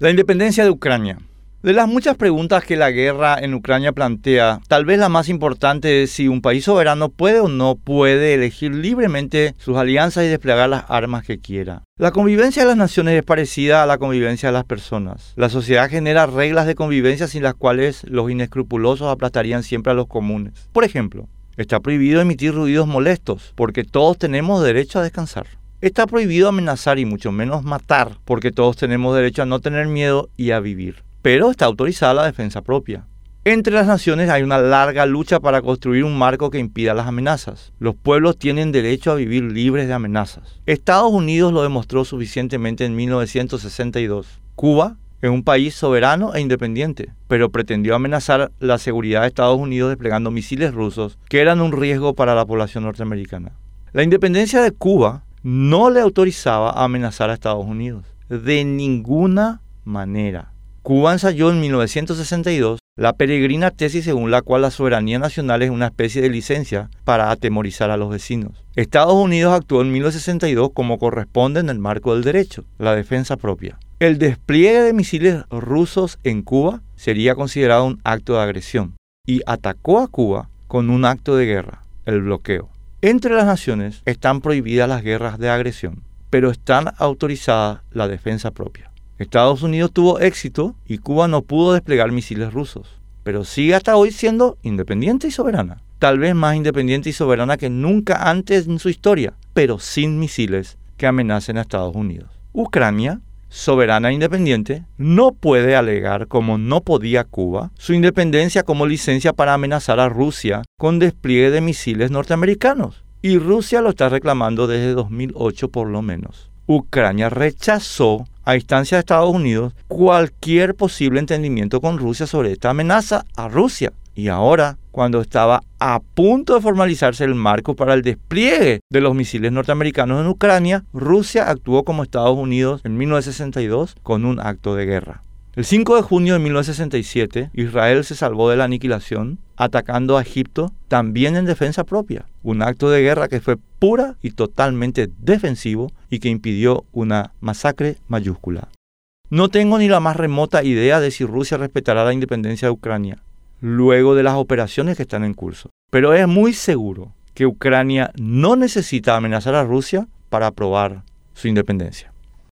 La independencia de Ucrania. De las muchas preguntas que la guerra en Ucrania plantea, tal vez la más importante es si un país soberano puede o no puede elegir libremente sus alianzas y desplegar las armas que quiera. La convivencia de las naciones es parecida a la convivencia de las personas. La sociedad genera reglas de convivencia sin las cuales los inescrupulosos aplastarían siempre a los comunes. Por ejemplo, está prohibido emitir ruidos molestos porque todos tenemos derecho a descansar. Está prohibido amenazar y mucho menos matar porque todos tenemos derecho a no tener miedo y a vivir pero está autorizada la defensa propia. Entre las naciones hay una larga lucha para construir un marco que impida las amenazas. Los pueblos tienen derecho a vivir libres de amenazas. Estados Unidos lo demostró suficientemente en 1962. Cuba es un país soberano e independiente, pero pretendió amenazar la seguridad de Estados Unidos desplegando misiles rusos que eran un riesgo para la población norteamericana. La independencia de Cuba no le autorizaba a amenazar a Estados Unidos, de ninguna manera. Cuba ensayó en 1962 la peregrina tesis según la cual la soberanía nacional es una especie de licencia para atemorizar a los vecinos. Estados Unidos actuó en 1962 como corresponde en el marco del derecho, la defensa propia. El despliegue de misiles rusos en Cuba sería considerado un acto de agresión y atacó a Cuba con un acto de guerra, el bloqueo. Entre las naciones están prohibidas las guerras de agresión, pero están autorizadas la defensa propia. Estados Unidos tuvo éxito y Cuba no pudo desplegar misiles rusos, pero sigue hasta hoy siendo independiente y soberana. Tal vez más independiente y soberana que nunca antes en su historia, pero sin misiles que amenacen a Estados Unidos. Ucrania, soberana e independiente, no puede alegar, como no podía Cuba, su independencia como licencia para amenazar a Rusia con despliegue de misiles norteamericanos. Y Rusia lo está reclamando desde 2008 por lo menos. Ucrania rechazó a instancia de Estados Unidos cualquier posible entendimiento con Rusia sobre esta amenaza a Rusia. Y ahora, cuando estaba a punto de formalizarse el marco para el despliegue de los misiles norteamericanos en Ucrania, Rusia actuó como Estados Unidos en 1962 con un acto de guerra. El 5 de junio de 1967, Israel se salvó de la aniquilación atacando a Egipto también en defensa propia, un acto de guerra que fue pura y totalmente defensivo y que impidió una masacre mayúscula. No tengo ni la más remota idea de si Rusia respetará la independencia de Ucrania luego de las operaciones que están en curso, pero es muy seguro que Ucrania no necesita amenazar a Rusia para aprobar su independencia.